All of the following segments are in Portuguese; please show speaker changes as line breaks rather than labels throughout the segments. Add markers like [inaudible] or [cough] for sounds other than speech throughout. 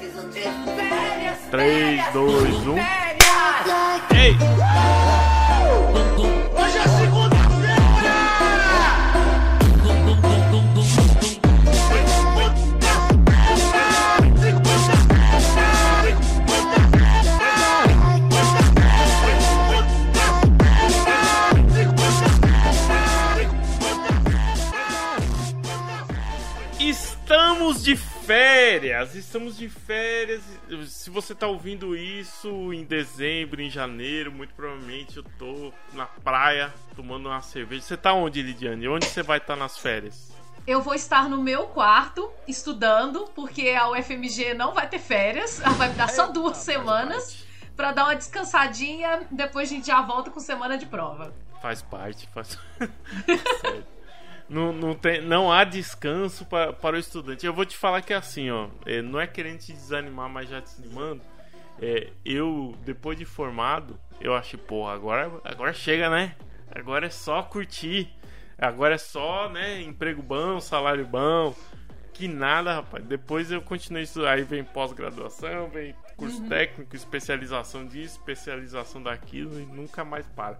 preciso de férias.
3, 2, 1.
Férias.
Ei! Férias! Estamos de férias. Se você tá ouvindo isso em dezembro, em janeiro, muito provavelmente eu tô na praia tomando uma cerveja. Você tá onde, Lidiane? Onde você vai estar nas férias?
Eu vou estar no meu quarto estudando, porque a UFMG não vai ter férias. Ela vai me dar só duas semanas pra dar uma descansadinha. Depois a gente já volta com semana de prova.
Faz parte, faz. [laughs] [laughs] Não, não, tem, não há descanso para, para o estudante. Eu vou te falar que é assim, ó. é, não é querendo te desanimar, mas já te animando. É, eu, depois de formado, eu achei, porra, agora, agora chega, né? Agora é só curtir. Agora é só, né? Emprego bom, salário bom. Que nada, rapaz. Depois eu continuei estudando. Aí vem pós-graduação, vem curso técnico, especialização disso, especialização daquilo e nunca mais para.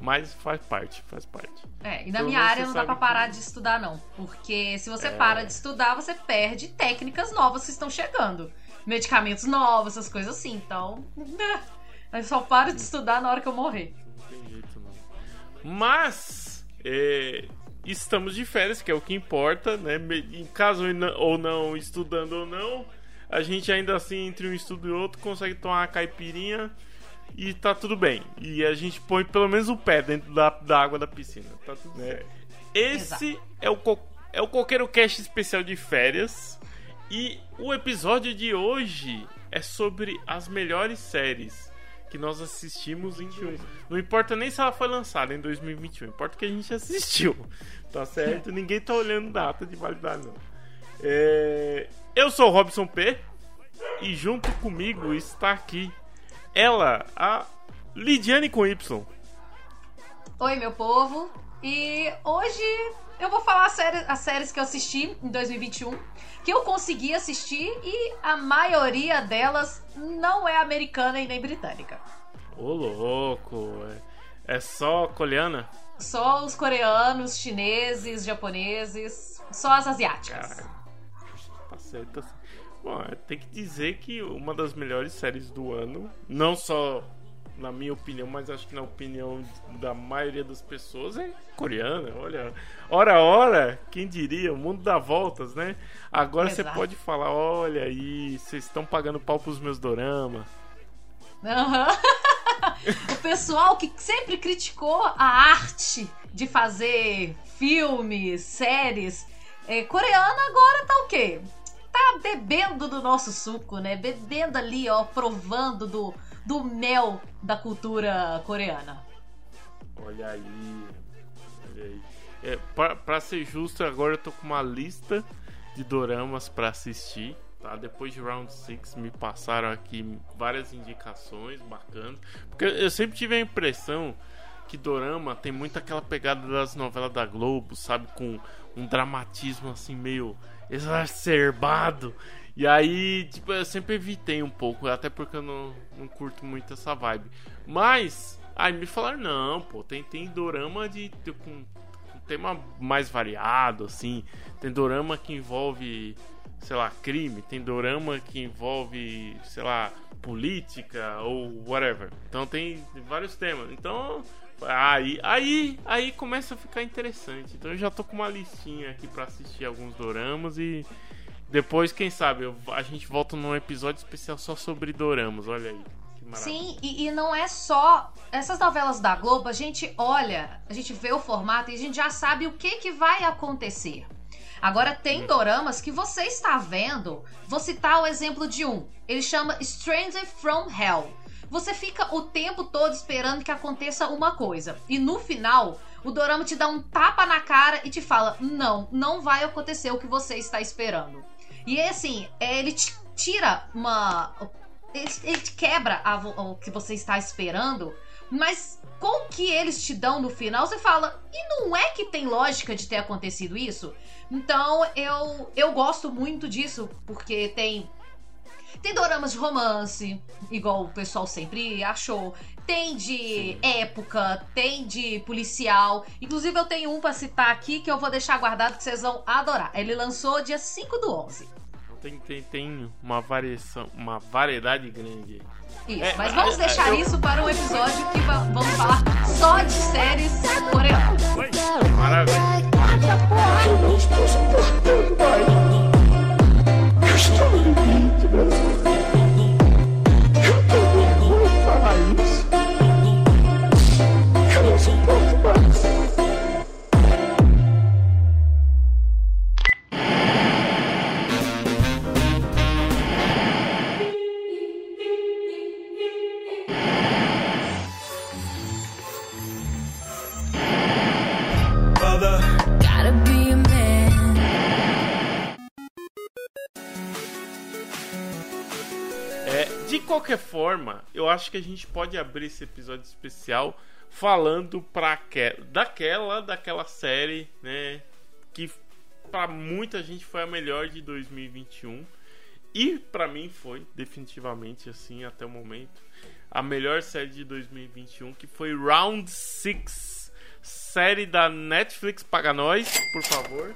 Mas faz parte, faz parte.
É, e na
Então
minha área não dá pra
que-
parar de estudar, não. Porque se você
É.
para de estudar, você perde técnicas novas que estão chegando. Medicamentos novos, essas coisas assim. Então, [laughs] eu só paro de estudar na hora que eu morrer.
Não tem jeito não. Mas é, estamos de férias, que é o que importa, né? Em caso ou não- estudando ou não, a gente ainda assim, entre um estudo e outro, consegue tomar uma caipirinha e tá tudo bem. E a gente põe pelo menos o pé dentro da, da água da piscina. Tá tudo certo. Esse é o, co- é o Coqueiro Cast especial de férias. E o episódio de hoje é sobre as melhores séries que nós assistimos em 21. Não importa nem se ela foi lançada em 2021, importa que a gente assistiu. Tá certo? [laughs] Ninguém tá olhando data de validade, não. É, Eu sou o Robson P. E junto comigo está aqui ela, a Lidiane com Y.
Oi, meu povo. E hoje eu vou falar as séries, as séries que eu assisti em 2021, que eu consegui assistir e a maioria delas não é americana e nem britânica.
Ô louco, é, é só coreana?
Só os coreanos, chineses, japoneses, só as asiáticas.
Cara, tá certo, tá certo. Bom, é, tem que dizer que uma das melhores séries do ano, não só na minha opinião, mas acho que na opinião da maioria das pessoas é coreana. Olha, ora, ora, quem diria? O mundo dá voltas, né? Agora você pode falar: olha aí, vocês estão pagando pau pros meus dorama.
Aham. [laughs] o pessoal que sempre criticou a arte de fazer filmes, séries é, coreana, agora tá o quê? Tá bebendo do nosso suco, né? Bebendo ali, ó, provando do, do mel da cultura coreana.
Olha aí. Olha aí. É, pra, pra ser justo, agora eu tô com uma lista de doramas pra assistir. Tá? Depois de Round 6 me passaram aqui várias indicações bacanas. Porque eu sempre tive a impressão que dorama tem muito aquela pegada das novelas da Globo, sabe? Com um dramatismo assim meio exacerbado. E aí, tipo, eu sempre evitei um pouco, até porque eu não, não curto muito essa vibe. Mas, aí me falaram, não, pô, tem, tem dorama de, de- com, com tema mais variado, assim. Tem dorama que envolve, sei lá, crime. Tem dorama que envolve, sei lá, política ou whatever. Então tem vários temas. Então, aí, aí, aí começa a ficar interessante. Então eu já tô com uma listinha aqui pra assistir alguns doramas e depois, quem sabe, eu- a gente volta num episódio especial só sobre doramas. Olha aí.
Sim, e, e não é só essas novelas da Globo, a gente olha, a gente vê o formato e a gente já sabe o que, que vai acontecer. Agora tem doramas que você está vendo. Vou citar o exemplo de um. Ele chama Stranger from Hell. Você fica o tempo todo esperando que aconteça uma coisa. E no final, o dorama te dá um tapa na cara e te fala: não, não vai acontecer o que você está esperando. E assim, é, ele te tira uma. Ele, ele te quebra a o que você está esperando, mas com o que eles te dão no final, você fala: e não é que tem lógica de ter acontecido isso? Então eu, eu gosto muito disso, porque tem Tem doramas de romance, igual o pessoal sempre achou. Tem de época, tem de policial. Inclusive, eu tenho um pra citar aqui que eu vou deixar guardado que vocês vão adorar. Ele lançou dia 5 do 11.
Tem, tem, tem uma variação, uma variedade grande aí.
Isso,
É,
mas vamos
é, é,
deixar
eu-
isso para um episódio que va- vamos falar só de séries coreanas.
Maravilha.
Eu
qualquer forma, eu acho que a gente pode abrir esse episódio especial falando pra que, daquela, daquela série, né, que pra muita gente foi a melhor de 2021 e pra mim foi definitivamente assim até o momento a melhor série de 2021, que foi Round 6, série da Netflix paga nós, por favor.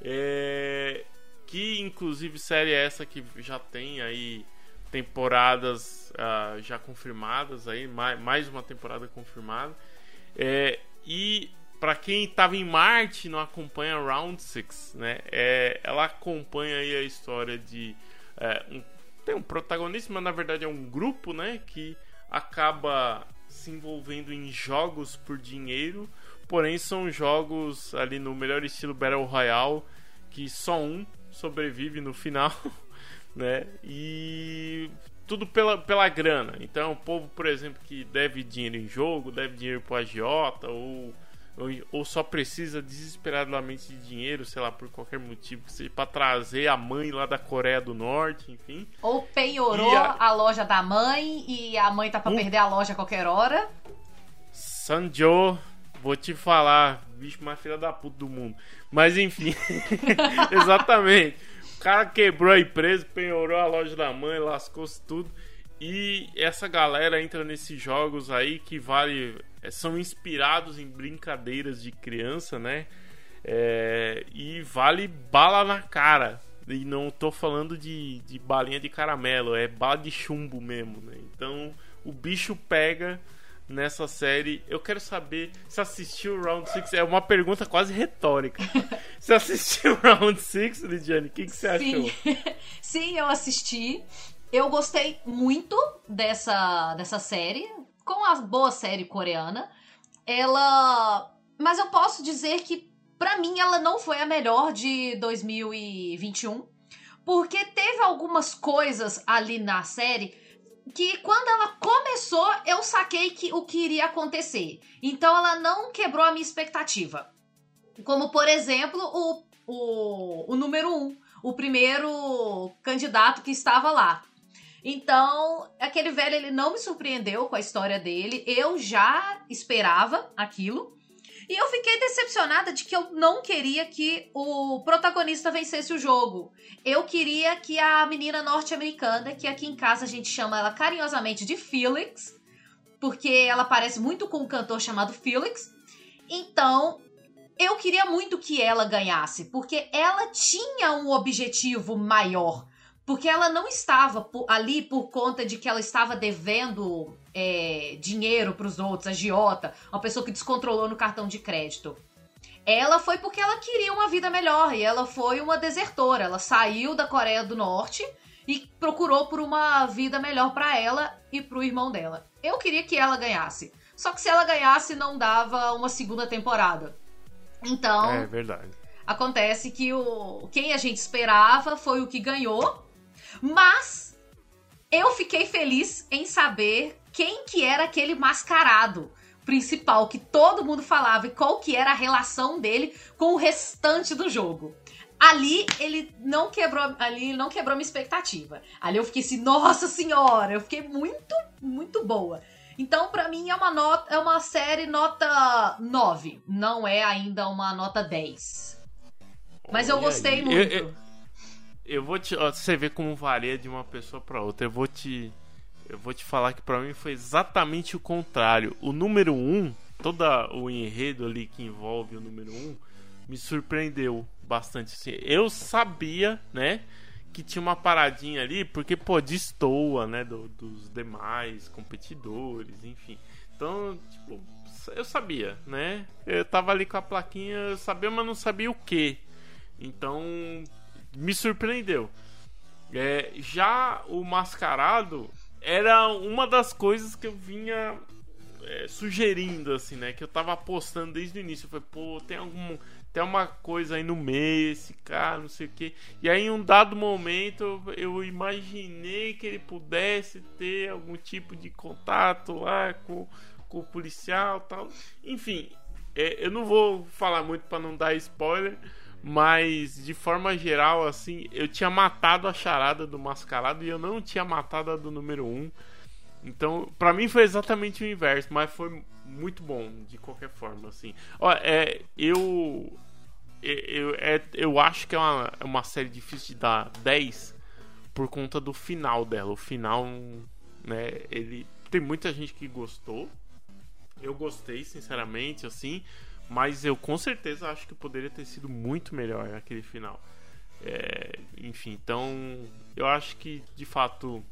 É, que inclusive série é essa que já tem aí temporadas ah, já confirmadas aí mais, mais uma temporada confirmada. É, e para quem estava em Marte não acompanha Round 6 né é, ela acompanha aí a história de é, um, tem um protagonista mas na verdade é um grupo né que acaba se envolvendo em jogos por dinheiro porém são jogos ali no melhor estilo Battle Royale que só um sobrevive no final, [laughs] né? E tudo pela, pela grana. Então, o povo, por exemplo, que deve dinheiro em jogo, deve dinheiro pro agiota ou, ou, ou só precisa desesperadamente de dinheiro, sei lá, por qualquer motivo, seja para trazer a mãe lá da Coreia do Norte, enfim.
Ou penhorou
a-
a... loja da mãe e a mãe tá pra
Uh.
perder a loja a qualquer hora.
Sanjo, vou te falar, bicho mais filha da puta do mundo. Mas enfim, [laughs] exatamente. O cara quebrou a empresa, penhorou a loja da mãe, lascou-se tudo. E essa galera entra nesses jogos aí que vale. é, São inspirados em brincadeiras de criança, né? É, e vale bala na cara. E não tô falando de, de balinha de caramelo, é bala de chumbo mesmo, né? Então o bicho pega nessa série. Eu quero saber se assistiu o Round 6. É uma pergunta quase retórica. [laughs] se assistiu o Round 6, Lidiane, o que, que você achou?
Sim. [laughs] Sim, eu assisti. Eu gostei muito dessa, dessa série, com a boa série coreana. Ela. Mas eu posso dizer que, pra mim, ela não foi a melhor de 2021. Porque teve algumas coisas ali na série que quando ela começou, eu saquei que o que iria acontecer. Então ela não quebrou a minha expectativa. Como, por exemplo, o, o, o número um, o primeiro candidato que estava lá. Então, aquele velho, ele não me surpreendeu com a história dele. Eu já esperava aquilo. E eu fiquei decepcionada de que eu não queria que o protagonista vencesse o jogo. Eu queria que a menina norte-americana, que aqui em casa a gente chama ela carinhosamente de Felix, porque ela parece muito com um cantor chamado Felix. Então, eu queria muito que ela ganhasse, porque ela tinha um objetivo maior. Porque ela não estava ali por conta de que ela estava devendo é, dinheiro para os outros, agiota, uma pessoa que descontrolou no cartão de crédito. Ela foi porque ela queria uma vida melhor e ela foi uma desertora. Ela saiu da Coreia do Norte e procurou por uma vida melhor para ela e para o irmão dela. Eu queria que ela ganhasse. Só que se ela ganhasse, não dava uma segunda temporada. Então,
É verdade.
Acontece que o quem a gente esperava foi o que ganhou, mas eu fiquei feliz em saber quem que era aquele mascarado principal que todo mundo falava e qual que era a relação dele com o restante do jogo. Ali ele não quebrou, ali ele não quebrou minha expectativa. Ali eu fiquei assim, nossa senhora, eu fiquei muito, muito boa. Então, pra mim, é uma nota, é uma série nota 9. Não é ainda uma nota 10. Mas eu gostei muito.
Eu, eu- eu vou te. ó, você vê como varia de uma pessoa pra outra. Eu vou te. Eu vou te falar que pra mim foi exatamente o contrário. O número 1, um, todo o enredo ali que envolve o número 1, um, me surpreendeu bastante. Assim, eu sabia, né? Que tinha uma paradinha ali, porque, pô, destoa, né? do- dos demais competidores, enfim. Então, tipo, eu sabia, né? Eu tava ali com a plaquinha, eu sabia, mas não sabia o que. Então, me surpreendeu. É, já o mascarado era uma das coisas que eu vinha é, sugerindo, assim, né? Que eu tava apostando desde o início. Eu falei, pô, tem algum. Tem uma coisa aí no meio, esse cara, não sei o que. E aí, em um dado momento, eu- imaginei que ele pudesse ter algum tipo de contato lá com, com o policial tal. Enfim, é, eu não vou falar muito pra não dar spoiler. Mas de forma geral, assim, eu tinha matado a charada do mascarado e eu não tinha matado a do número 1. Então, pra mim foi exatamente o inverso, mas foi muito bom de qualquer forma, assim. Ó, é, eu eu, é, eu acho que é uma, é uma série difícil de dar 10 por conta do final dela. O final, né, ele tem muita gente que gostou. Eu gostei, sinceramente, assim, mas eu com certeza acho que poderia ter sido muito melhor aquele final. É, enfim, então eu acho que de fato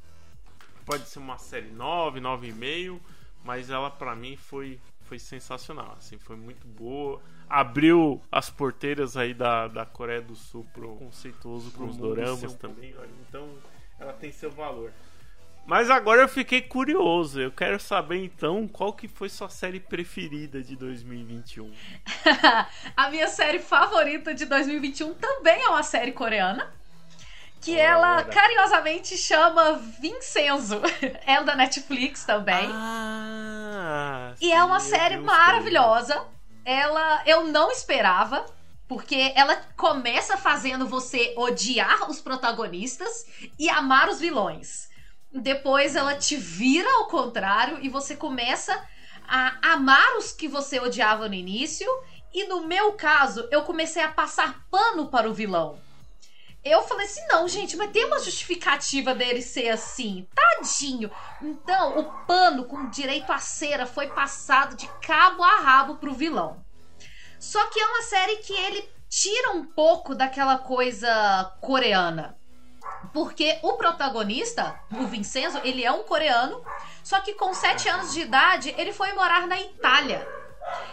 pode ser uma série 9, 9,5, mas ela pra mim foi foi sensacional, assim, foi muito boa. Abriu as porteiras aí da, da Coreia do Sul pro conceituoso
Pro
pros
mundo
doramas também, olha, então ela tem seu valor. Mas agora eu fiquei curioso. Eu quero saber então qual que foi sua série preferida de 2021. [laughs]
a minha série favorita de 2021 também é uma série coreana. Que ela carinhosamente chama Vincenzo. [laughs] É da Netflix também.
Ah,
E é uma
sim, eu
série
vi os
maravilhosa. Ela eu não esperava, porque ela começa fazendo você odiar os protagonistas e amar os vilões. Depois ela te vira ao contrário e você começa a amar os que você odiava no início. E no meu caso, eu comecei a passar pano para o vilão. Eu falei assim: não, gente, mas tem uma justificativa dele ser assim. Tadinho. Então, o pano com direito à cera foi passado de cabo a rabo pro vilão. Só que é uma série que ele tira um pouco daquela coisa coreana. Porque o protagonista, o Vincenzo, ele é um coreano, só que com 7 anos de idade ele foi morar na Itália.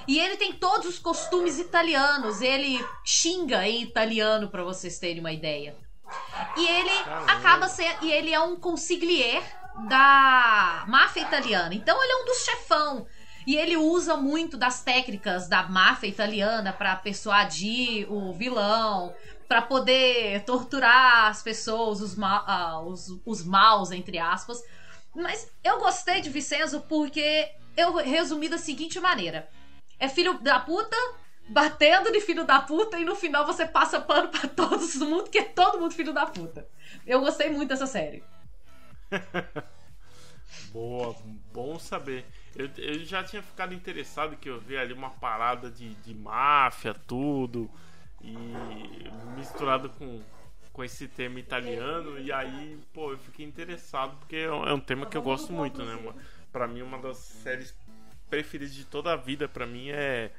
E ele tem todos os costumes italianos, ele xinga em italiano, pra vocês terem uma ideia. E ele acaba sendo. E ele é um consigliere da máfia italiana. Então ele é um dos chefão. E ele usa muito das técnicas da máfia italiana pra persuadir o vilão, pra poder torturar as pessoas, os, ma ah, os, os maus, entre aspas. Mas eu gostei de Vicenzo porque eu resumi da seguinte maneira: é filho da puta batendo de filho da puta e no final você passa pano pra todos mundo, que é todo mundo filho da puta. Eu gostei muito dessa série. [laughs]
Boa, bom saber. Eu, eu já tinha ficado interessado que eu vi ali uma parada de, de máfia, tudo, e misturado com, com esse tema italiano, e aí, pô, eu fiquei interessado, porque é um, é tema que eu gosto muito, né? Uma, pra mim, uma das séries preferidas de toda a vida, pra mim, é,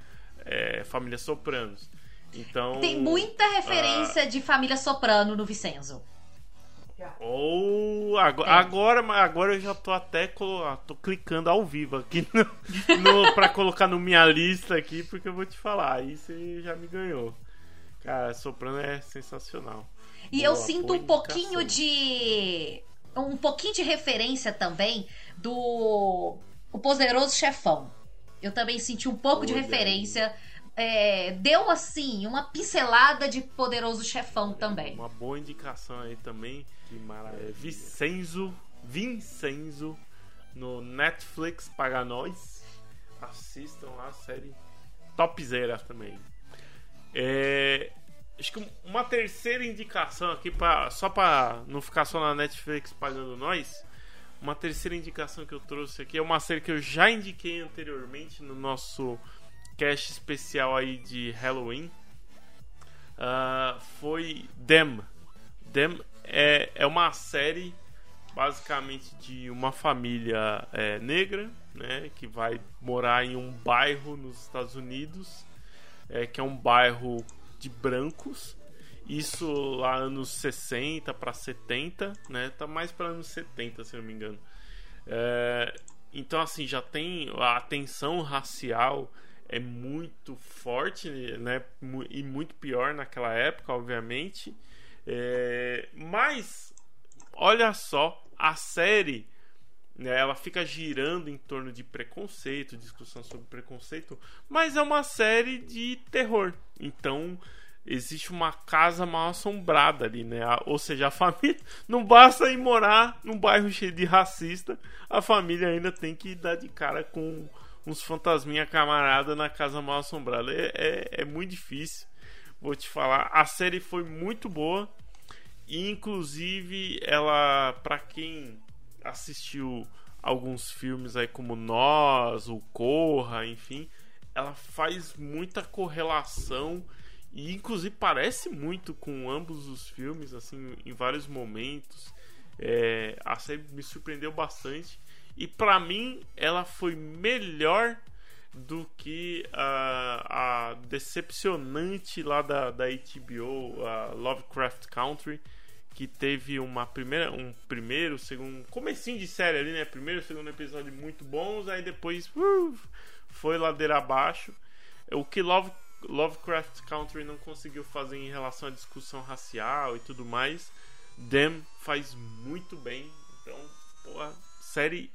é Família Sopranos. Então.
Tem muita referência de família soprano no Vicenzo.
Ou agora,
É.
agora, agora eu já tô até ah, tô clicando ao vivo aqui no, no, pra colocar no minha lista aqui, porque eu vou te falar, aí você já me ganhou. Cara, Soprano é sensacional.
E
Boa,
eu sinto um pouquinho
indicação.
de. Um pouquinho de referência também do. O Poderoso Chefão. Eu também senti um pouco de
Olha
referência. É, deu assim, uma pincelada de Poderoso Chefão também.
Uma boa indicação aí também. Que maravilha. Vicenzo, Vincenzo no Netflix para nós. Assistam lá a série topzera também. É, acho que uma terceira indicação aqui para só para não ficar só na Netflix pagando nós. Uma terceira indicação que eu trouxe aqui é uma série que eu já indiquei anteriormente no nosso cast especial aí de Halloween. Ah, foi Them Them é, é uma série basicamente de uma família é, negra, né, que vai morar em um bairro nos Estados Unidos, é, que é um bairro de brancos. Isso lá anos 60 para 70, né? Tá mais para anos 70, se não me engano. É, então assim, já tem a tensão racial é muito forte, né? E muito pior naquela época, obviamente. É, mas olha só, a série né, ela fica girando em torno de preconceito, discussão sobre preconceito, mas é uma série de terror. Então existe uma casa mal assombrada ali, né? Ou seja, a família [laughs] não basta ir morar num bairro cheio de racista, a família ainda tem que dar de cara com uns fantasminha camarada na casa mal assombrada. É, é, é muito difícil, vou te falar. A série foi muito boa. E inclusive ela, pra quem assistiu alguns filmes aí como Nós, o Corra, enfim, ela faz muita correlação e inclusive parece muito com ambos os filmes, assim, em vários momentos. É, a série me surpreendeu bastante e pra mim ela foi melhor do que a, a decepcionante lá da, da HBO, a Lovecraft Country, que teve uma primeira, um primeiro, segundo, comecinho de série ali, né? Primeiro, segundo episódio muito bons, aí depois uh, foi ladeira abaixo. O que Love, Lovecraft Country não conseguiu fazer em relação à discussão racial e tudo mais, Them faz muito bem. Então, porra, série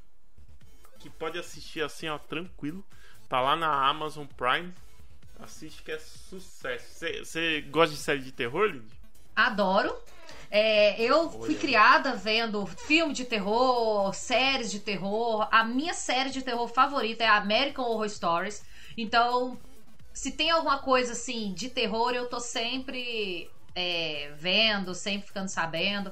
que pode assistir assim, ó, tranquilo. Tá lá na Amazon Prime. Assiste que é sucesso. Você gosta de série de terror, Lindy?
Adoro. É, eu fui
Olha.
criada vendo filme de terror, séries de terror. A minha série de terror favorita é a American Horror Stories. Então, se tem alguma coisa assim de terror, eu tô sempre é, vendo, sempre ficando sabendo.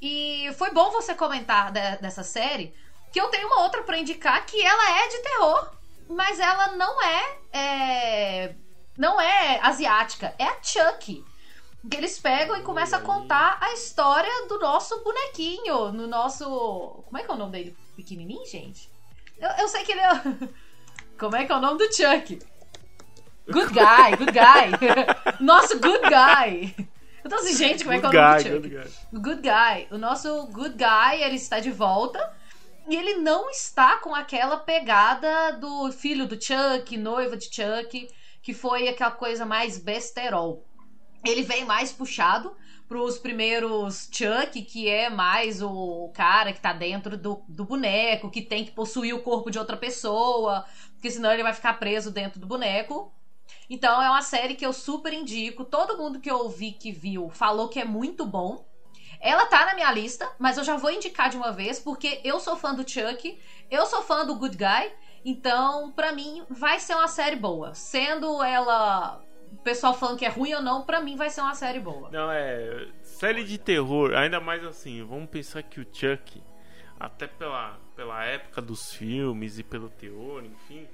E foi bom você comentar de- dessa série, que eu tenho uma outra pra indicar que ela é de terror, mas ela não é, é não é asiática, é a Chuck. Que eles pegam e começam a contar a história do nosso bonequinho, no nosso. Como é que é o nome dele? Pequenininho, gente? Eu, eu sei que ele é. [laughs] Como é que é o nome do Chuck? Good guy, good guy. [laughs] Nosso good guy. Eu tô assim, gente, como é que é o nome do Chuck?
good guy.
O Good Guy. O nosso Good Guy, ele está de volta. E ele não está com aquela pegada do filho do Chuck, noiva de Chuck, que foi aquela coisa mais besterol. Ele vem mais puxado pros primeiros Chuck, que é mais o cara que tá dentro do, do boneco, que tem que possuir o corpo de outra pessoa, porque senão ele vai ficar preso dentro do boneco. Então é uma série que eu super indico. Todo mundo que eu ouvi que viu falou que é muito bom. Ela tá na minha lista, mas eu já vou indicar de uma vez, porque eu sou fã do Chuck, eu sou fã do Good Guy, então pra mim vai ser uma série boa. Sendo ela o pessoal falando que é ruim ou não, pra mim vai ser uma série boa.
Não, é. Série de terror, ainda mais assim, vamos pensar que o Chuck, até pela, pela época dos filmes e pelo teor, enfim,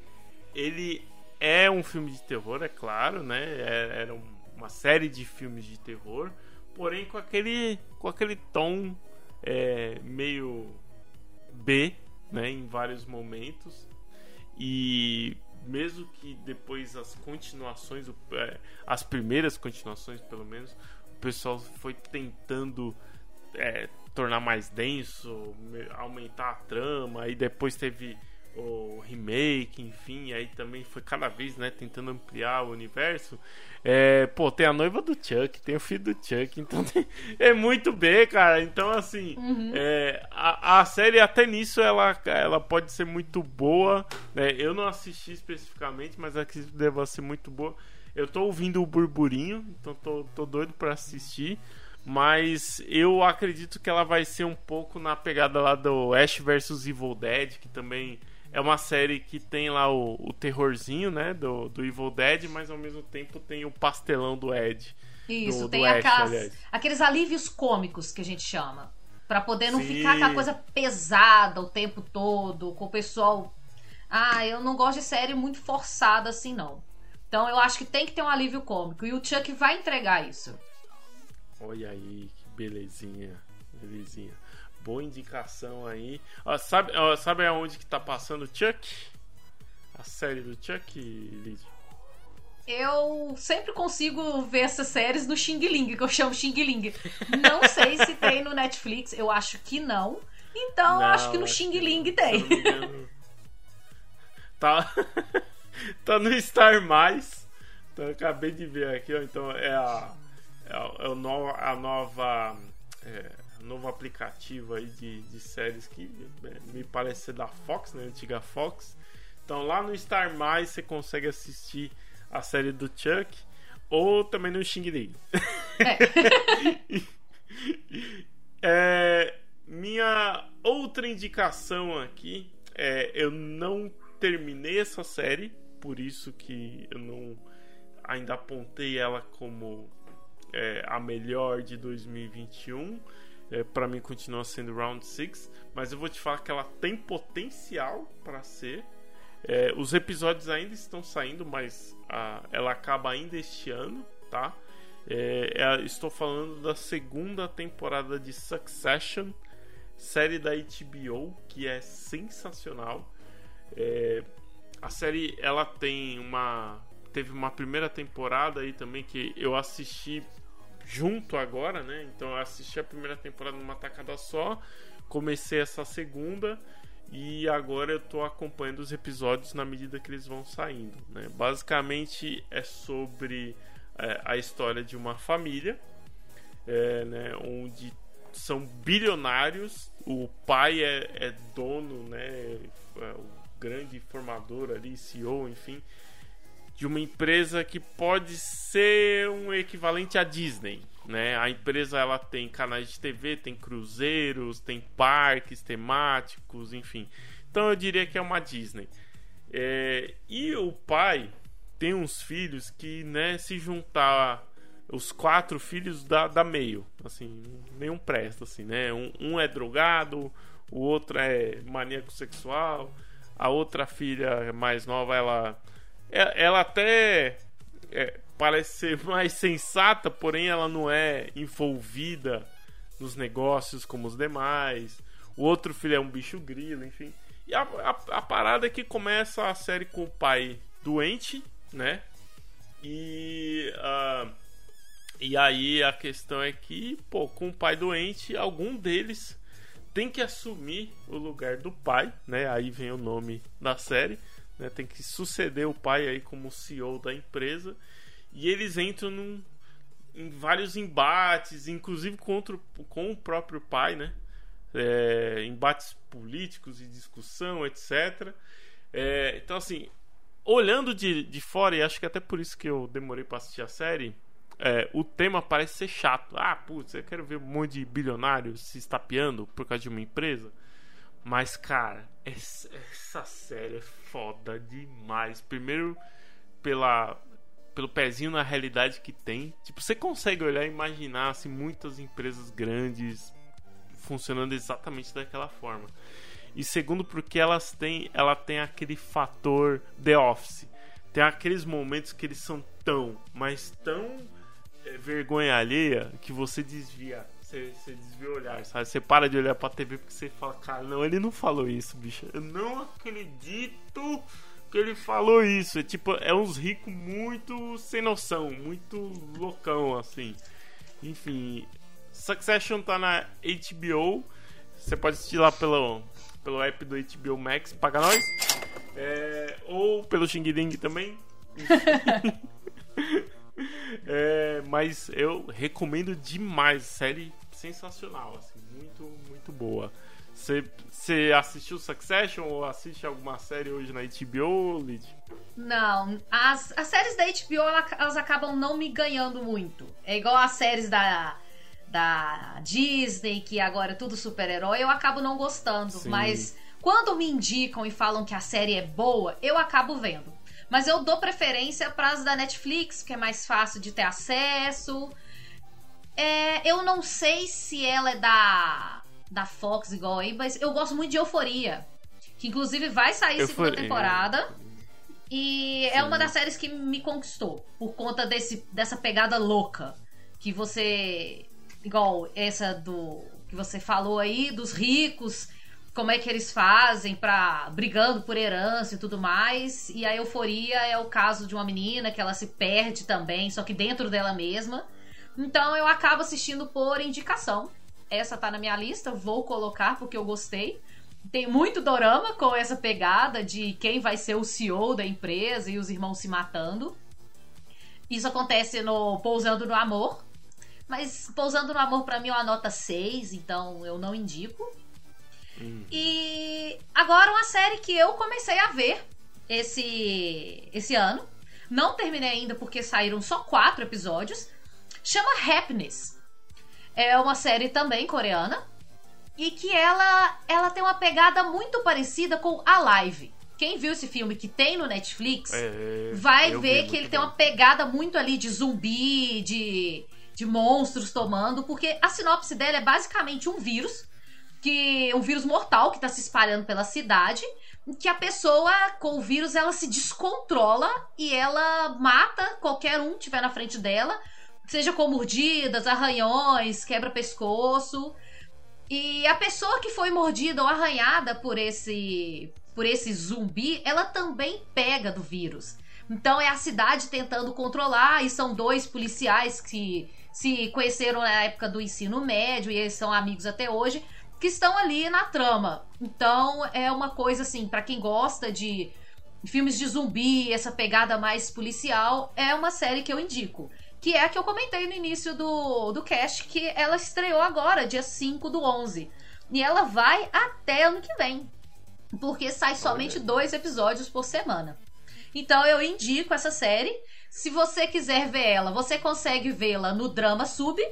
ele é um filme de terror, é claro, né? É- Era um- uma série de filmes de terror, porém com aquele, com aquele tom é, meio B, né? Em vários momentos. E mesmo que depois as continuações, é, as primeiras continuações pelo menos, o pessoal foi tentando é, tornar mais denso, me- aumentar a trama, aí depois teve o remake, enfim, aí também foi cada vez, né, tentando ampliar o universo. É, pô, tem a noiva do Chuck, tem o filho do Chuck, então [laughs] tem- é muito B, cara. Então, assim, é, a, a série até nisso ela, ela pode ser muito boa. né? Eu não assisti especificamente, mas acredito que deva ser muito boa. Eu tô ouvindo o burburinho, então tô, tô doido pra assistir. Mas eu acredito que ela vai ser um pouco na pegada lá do Ash vs Evil Dead, que também é uma série que tem lá o, o terrorzinho, né, do, do Evil Dead, mas ao mesmo tempo tem o pastelão do Ed.
Isso,
do- do
tem
Ash,
aquelas- aqueles alívios cômicos que a gente chama. Pra poder não
Sim.
ficar aquela coisa pesada o tempo todo, com o pessoal. Ah, eu não gosto de série muito forçada assim, não. Então eu acho que tem que ter um alívio cômico. E o Chuck vai entregar isso.
Olha aí, que belezinha. Belezinha. Boa indicação aí. Ó, sabe, ó, sabe aonde que tá passando o Chuck? A série do Chuck, Lid?
Eu sempre consigo ver essas séries no Xing Ling, que eu chamo Xing Ling. Não sei se tem no Netflix, eu acho que não. Então, eu acho que no Xing Ling
não.
tem.
Não Tá, [laughs] tá no Star Mais. Então, eu acabei de ver aqui, ó. Então é a, é, a- é o no- a nova. É, novo aplicativo aí de, de séries que é, me parece ser da Fox, né? Antiga Fox. Então lá no Star Mais você consegue assistir a série do Chuck. Ou também no Xing Ling. [laughs]
É.
É, minha outra indicação aqui é eu não terminei essa série, por isso que eu não ainda apontei ela como é, a melhor de 2021. É, para mim continua sendo Round 6, mas eu vou te falar que ela tem potencial para ser. É, os episódios ainda estão saindo, mas ah, ela acaba ainda este ano, tá? É, é, estou falando da segunda temporada de Succession, série da HBO, que é sensacional. É, a série ela tem uma teve uma primeira temporada aí também que eu assisti junto agora, né? Então eu assisti a primeira temporada numa tacada só, comecei essa segunda e agora eu tô acompanhando os episódios na medida que eles vão saindo, né? Basicamente é sobre é, a história de uma família, é, né, onde são bilionários, o pai é, é dono, né, é o grande formador ali, CEO, enfim, de uma empresa que pode ser um equivalente à Disney, né? A empresa ela tem canais de TV, tem cruzeiros, tem parques temáticos, enfim. Então eu diria que é uma Disney. É, e o pai tem uns filhos que, né, se juntar os quatro filhos dá, dá meio, assim, nenhum presta, assim, né? Um, um é drogado, o outro é maníaco sexual, a outra filha mais nova, ela, ela até é, parece ser [laughs] mais sensata, porém ela não é envolvida nos negócios como os demais. O outro filho é um bicho grilo, enfim. E a, a, a parada é que começa a série com o pai doente, né? E. ah, e aí a questão é que, pô, com o pai doente, algum deles tem que assumir o lugar do pai, né? Aí vem o nome da série, né? Tem que suceder o pai aí como CEO da empresa. E eles entram num, em vários embates, inclusive contra, com o próprio pai, né? É, embates políticos e discussão, etc. É, então, assim, olhando de, de fora, e acho que até por isso que eu demorei pra assistir a série, é, o tema parece ser chato. Ah, putz, eu quero ver um monte de bilionários se estapeando por causa de uma empresa. Mas, cara, essa, essa série é foda demais. Primeiro, pela, pelo pezinho na realidade que tem. Tipo, você consegue olhar e imaginar assim, muitas empresas grandes funcionando exatamente daquela forma. E segundo, porque elas têm, ela tem aquele fator The Office. Tem aqueles momentos que eles são tão, mas tão é, vergonha alheia que você desvia. Você, você desvia o olhar, sabe? Você para de olhar pra TV porque você fala, cara, não, ele não falou isso, bicho. Eu não acredito que ele falou isso. É tipo, é uns ricos muito sem noção, muito loucão, assim. Enfim, Succession tá na HBO. Você pode assistir lá pelo, pelo app do HBO Max, paga nós. É, ou pelo Xing Ling também. [laughs] [laughs] É, mas eu recomendo demais, série sensacional, assim, muito, muito boa. Você- assistiu Succession ou assiste alguma série hoje na HBO, Lid?
Não, as, as séries da HBO ela- elas acabam não me ganhando muito. É igual as séries da, da Disney, que agora é tudo super-herói, eu acabo não gostando.
Sim.
Mas quando me indicam e falam que a série é boa, eu acabo vendo. Mas eu dou preferência para as da Netflix, que é mais fácil de ter acesso. É, eu não sei se ela é da, da Fox igual aí, mas eu gosto muito de Euforia. Que inclusive vai sair segunda
Euforia.
temporada. E é
Sim.
uma das séries que me conquistou. Por conta desse, dessa pegada louca. Que você igual essa do que você falou aí, dos ricos, como é que eles fazem pra. brigando por herança e tudo mais. E a euforia é o caso de uma menina que ela se perde também, só que dentro dela mesma. Então eu acabo assistindo por indicação. Essa tá na minha lista, vou colocar porque eu gostei. Tem muito dorama com essa pegada de quem vai ser o CEO da empresa e os irmãos se matando. Isso acontece no Pousando no Amor. Mas Pousando no Amor pra mim é uma nota 6, então eu não indico. E agora uma série que eu comecei a ver esse esse ano. Não terminei ainda porque saíram só quatro episódios. Chama Happiness. É uma série também coreana e que ela ela tem uma pegada muito parecida com a Live. Quem viu esse filme que tem no Netflix
É,
vai ver que ele
muito
tem
bom.
uma pegada muito ali de zumbi, de, de monstros tomando, porque a sinopse dela é basicamente um vírus, que um vírus mortal que está se espalhando pela cidade, que a pessoa com o vírus ela se descontrola e ela mata qualquer um que tiver na frente dela, seja com mordidas, arranhões, quebra pescoço. E a pessoa que foi mordida ou arranhada por esse por esse zumbi, ela também pega do vírus. Então é a cidade tentando controlar e são dois policiais que se conheceram na época do ensino médio e eles são amigos até hoje, que estão ali na trama. Então é uma coisa assim, pra quem gosta de filmes de zumbi, essa pegada mais policial, é uma série que eu indico. Que é a que eu comentei no início do, do cast, que ela estreou agora, dia 5 do 11. E ela vai até ano que vem. Porque sai somente dois episódios por semana. Então eu indico essa série. Se você quiser ver ela, você consegue vê-la no Drama Sub,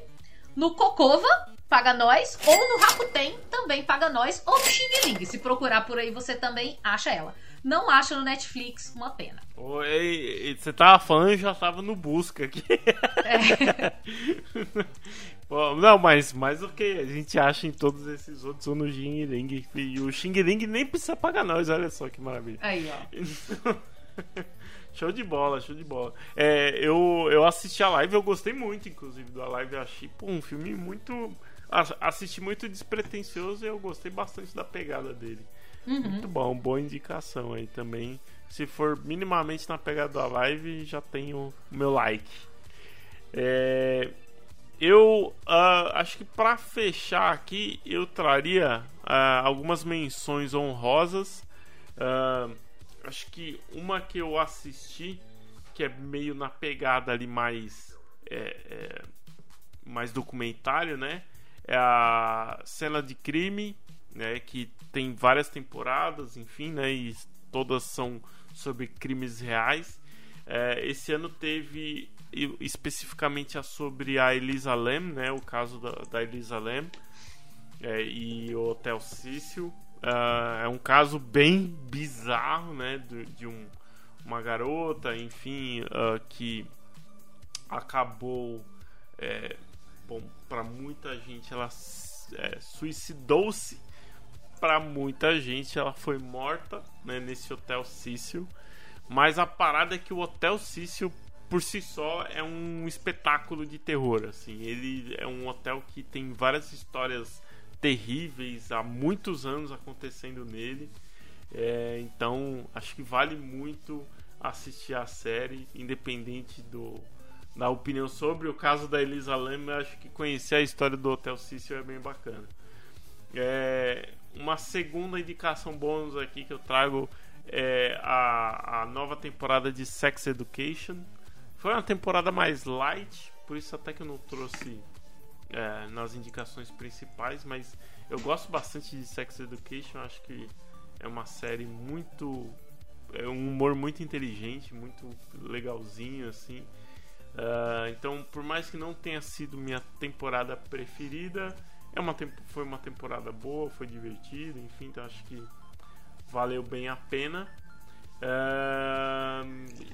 no Cocova, paga nós, ou no Rakuten, também paga nós, ou no Xing Ling. Se procurar por aí, você também acha ela. Não acha no Netflix, uma pena.
Oi, você tava falando e já tava no busca aqui.
É. [laughs]
Pô, não, mas mais o que a gente acha em todos esses outros ou no Xing Ling. E o Xing Ling nem precisa pagar nós, olha só que maravilha.
Aí, ó. [laughs]
show de bola, show de bola. É, eu, eu assisti a live, eu gostei muito, inclusive, da live. Eu achei pô, um filme muito. Assisti muito despretensioso e eu gostei bastante da pegada dele. Muito bom, boa indicação aí também. Se for minimamente na pegada da live, já tenho o meu like. É, eu ah, acho que pra fechar aqui, eu traria ah, algumas menções honrosas. Ah, acho que uma que eu assisti, que é meio na pegada ali mais. é, é, mais documentário, né? É a Cena de Crime, né? Que tem várias temporadas, enfim, né? E todas são sobre crimes reais. É, esse ano teve especificamente a sobre a Elisa Lam, né? O caso da, da Elisa Lam é, e o Hotel Cecil. Ah, é um caso bem bizarro, né? do- de um, uma garota, enfim, ah, que acabou, é, bom, para muita gente ela é, suicidou-se, para muita gente ela foi morta, né? Nesse Hotel Cecil. Mas a parada é que o Hotel Cecil por si só é um espetáculo de terror, assim. Ele é um hotel que tem várias histórias terríveis há muitos anos acontecendo nele. É, então acho que vale muito assistir a série, independente do da opinião sobre o caso da Elisa Lam. Acho que conhecer a história do Hotel Cecil é bem bacana. É, uma segunda indicação bônus aqui que eu trago é a, a nova temporada de Sex Education. Foi uma temporada mais light, por isso até que eu não trouxe é, nas indicações principais, mas eu gosto bastante de Sex Education. Acho que é uma série muito. É um humor muito inteligente, muito legalzinho, assim. Ah, então, por mais que não tenha sido minha temporada preferida, é uma foi uma temporada boa, foi divertida, enfim, então acho que valeu bem a pena. Ah,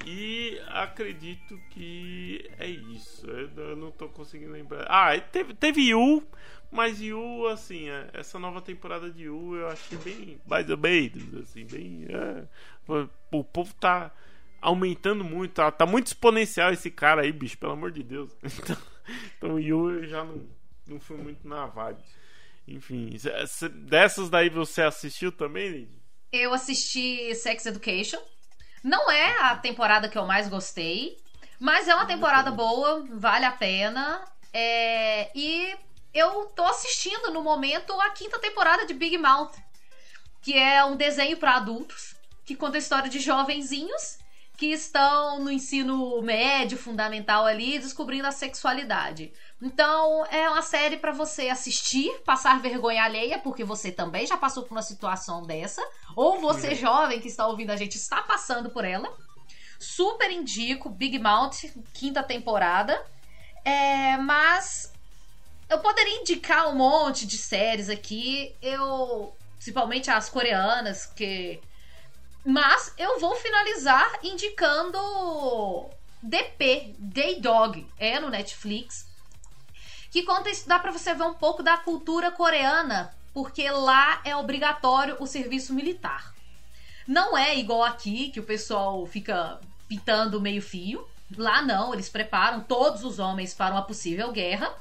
e acredito que é isso. Eu, eu não tô conseguindo lembrar. Ah, teve, teve Yu, mas Yu, assim, é, essa nova temporada de Yu eu achei bem mais ou menos, assim, bem. é, o, povo tá aumentando muito, tá, tá muito exponencial esse cara aí, bicho, pelo amor de Deus. [laughs] Então, então Yu eu já não, não fui muito na vibe. Enfim, dessas daí você assistiu também, Lid?
Eu assisti Sex Education. Não é a temporada que eu mais gostei, mas é uma temporada boa, vale a pena. É, E eu tô assistindo no momento a quinta temporada de Big Mouth, que é um desenho para adultos que conta a história de jovenzinhos que estão no ensino médio, fundamental ali, descobrindo a sexualidade. Então, é uma série pra você assistir, passar vergonha alheia, porque você também já passou por uma situação dessa, ou você jovem que está ouvindo a gente está passando por ela. Super indico Big Mouth, quinta temporada. É, mas eu poderia indicar um monte de séries aqui, eu principalmente as coreanas, que mas eu vou finalizar indicando DP, Day Dog, é no Netflix, que conta isso, dá pra você ver um pouco da cultura coreana, porque lá é obrigatório o serviço militar. Não é igual aqui, que o pessoal fica pintando meio fio. Lá não, eles preparam todos os homens para uma possível guerra.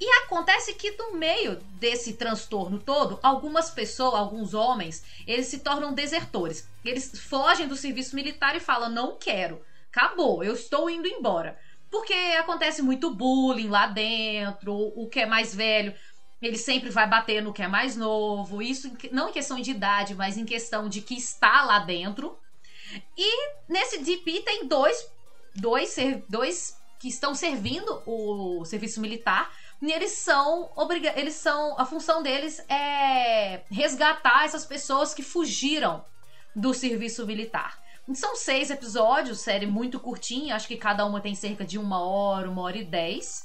E acontece que no meio desse transtorno todo, algumas pessoas, alguns homens, eles se tornam desertores. Eles fogem do serviço militar e falam: "Não quero. Acabou, eu estou indo embora". Porque acontece muito bullying lá dentro, o que é mais velho, ele sempre vai bater no que é mais novo. Isso não em questão de idade, mas em questão de que está lá dentro. E nesse DP tem dois, dois, dois que estão servindo o serviço militar. E eles são obriga eles são a função deles é resgatar essas pessoas que fugiram do serviço militar. São seis episódios, série muito curtinha, acho que cada uma tem cerca de uma hora, uma hora e dez.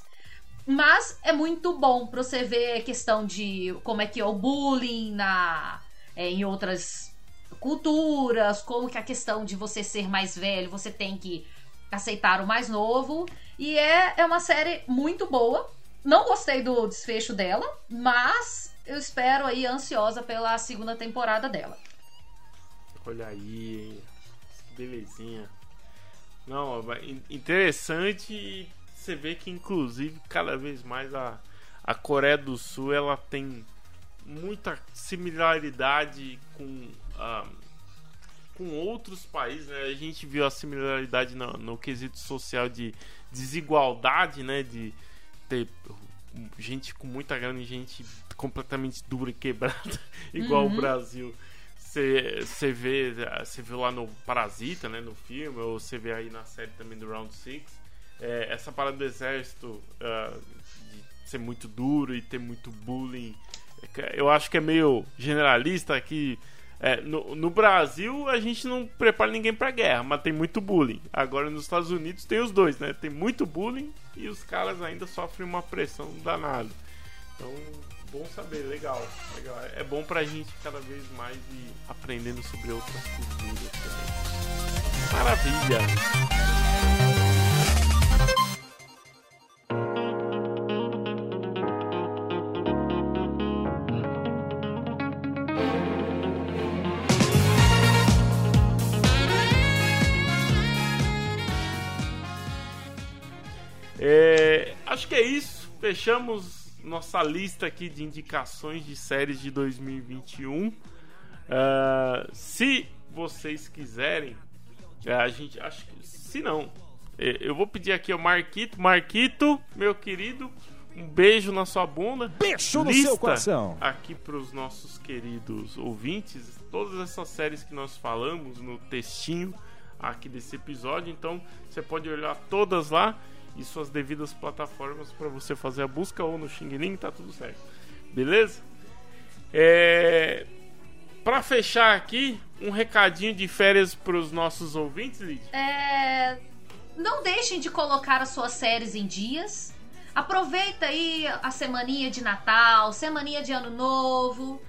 Mas é muito bom pra você ver a questão de como é que é o bullying na, é, em outras culturas, como que a questão de você ser mais velho, você tem que aceitar o mais novo. E é, é uma série muito boa. Não gostei do desfecho dela, mas eu espero aí ansiosa pela segunda temporada dela.
Olha aí, belezinha. Não, interessante você vê que inclusive cada vez mais a, a Coreia do Sul ela tem muita similaridade com com outros países, né? A gente viu a similaridade no, no quesito social de desigualdade, né? De ter gente com muita grana e gente completamente dura e quebrada, [laughs] igual o Brasil. Você vê, você viu lá no Parasita, né, no filme, ou você vê aí na série também do Round 6, é, essa parada do exército ah, de ser muito duro e ter muito bullying, é eu acho que é meio generalista aqui. É, no, no Brasil a gente não prepara ninguém pra guerra, mas tem muito bullying. Agora nos Estados Unidos tem os dois, né? Tem muito bullying e os caras ainda sofrem uma pressão danada. Então, bom saber, legal, legal. É bom pra gente cada vez mais ir aprendendo sobre outras culturas também. Maravilha! Acho que é isso. Fechamos nossa lista aqui de indicações de séries de 2021. Ah, se vocês quiserem, é, a gente acho que se não, é, eu vou pedir aqui ao Marquito, Marquito, meu querido, um beijo na sua bunda.
Beijo no
Lista
seu coração.
Aqui para os nossos queridos ouvintes, todas essas séries que nós falamos no textinho aqui desse episódio. Então você pode olhar todas lá e suas devidas plataformas para você fazer a busca ou no Xing Ling, tá tudo certo. Beleza? É... Para fechar aqui, um recadinho de férias para os nossos ouvintes, Lid.
É, Não deixem de colocar as suas séries em dias. Aproveita aí a semaninha de Natal, semaninha de Ano Novo.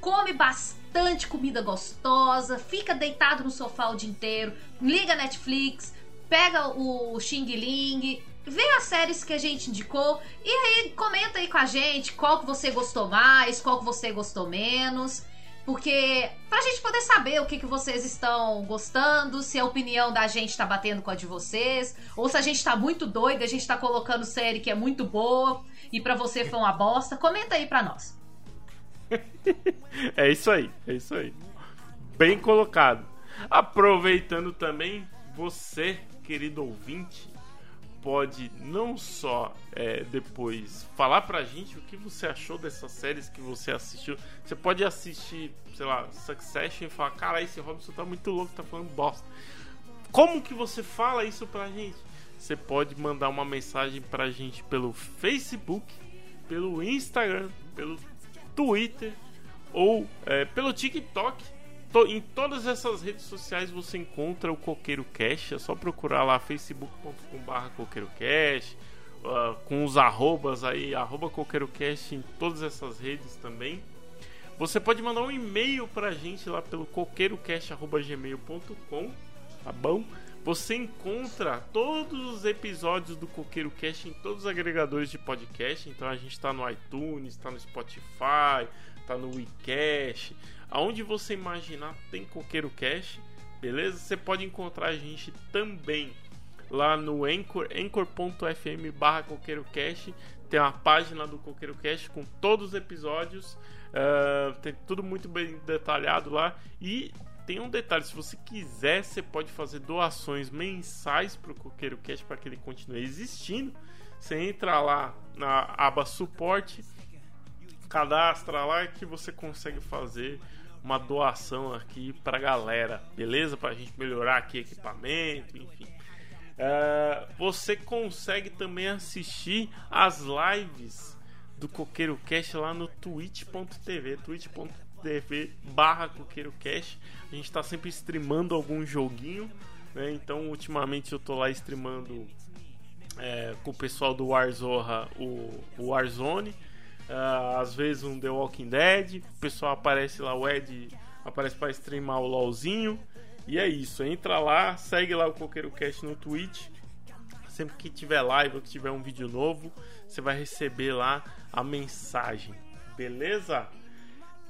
Come bastante comida gostosa. Fica deitado no sofá o dia inteiro. Liga Netflix. Pega o Xing Ling. Vê as séries que a gente indicou. E aí comenta aí com a gente qual que você gostou mais, qual que você gostou menos. Porque pra gente poder saber o que, que vocês estão gostando, se a opinião da gente tá batendo com a de vocês, ou se a gente tá muito doido, a gente tá colocando série que é muito boa e pra você foi uma bosta. Comenta aí pra nós. [laughs]
É isso aí, é isso aí. Bem colocado. Aproveitando também, você, querido ouvinte, pode não só é, depois falar pra gente o que você achou dessas séries que você assistiu. Você pode assistir, sei lá, Succession e falar: Cara, esse Robson tá muito louco, tá falando bosta. Como que você fala isso pra gente? Você pode mandar uma mensagem pra gente pelo Facebook, pelo Instagram, pelo Twitter ou é, pelo TikTok. To- em todas essas redes sociais você encontra o Coqueiro Cash. É só procurar lá facebook.com.br Coqueiro Cash. ah, com os arrobas aí, arroba Coqueiro Cash em todas essas redes também. Você pode mandar um e-mail pra gente lá pelo coqueirocast.gmail.com, tá bom? Você encontra todos os episódios do Coqueiro Cast em todos os agregadores de podcast. Então a gente tá no iTunes, tá no Spotify, tá no WeCast. Aonde você imaginar tem Coqueiro Cast, beleza? Você pode encontrar a gente também lá no Anchor, anchor.fm barra CoqueiroCast. Tem uma página do CoqueiroCast com todos os episódios. ah, tem tudo muito bem detalhado lá. E tem um detalhe: se você quiser, você pode fazer doações mensais para o CoqueiroCast para que ele continue existindo. Você entra lá na aba suporte, cadastra lá que você consegue fazer uma doação aqui pra galera, beleza? Pra gente melhorar aqui equipamento, enfim. É, você consegue também assistir as lives do Coqueiro Cast lá no twitch.tv, twitch.tv barra Coqueiro Cast. A gente tá sempre streamando algum joguinho, né? Então ultimamente eu tô lá streamando é, com o pessoal do Warzorra o, o Warzone. Ah, às vezes um The Walking Dead. O pessoal aparece lá, o Ed aparece para streamar o LOLzinho. E é isso, entra lá, segue lá o Coqueiro Cast no Twitch. Sempre que tiver live ou que tiver um vídeo novo, você vai receber lá a mensagem. Beleza?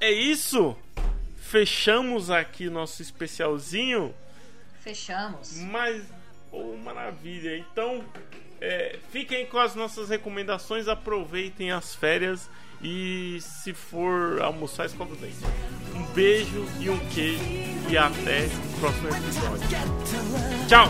É isso! Fechamos aqui nosso especialzinho.
Fechamos.
Mas, oh, maravilha. Então, é, fiquem com as nossas recomendações, aproveitem as férias e se for almoçar, escova o. Um beijo e um queijo e até o próximo episódio. Tchau!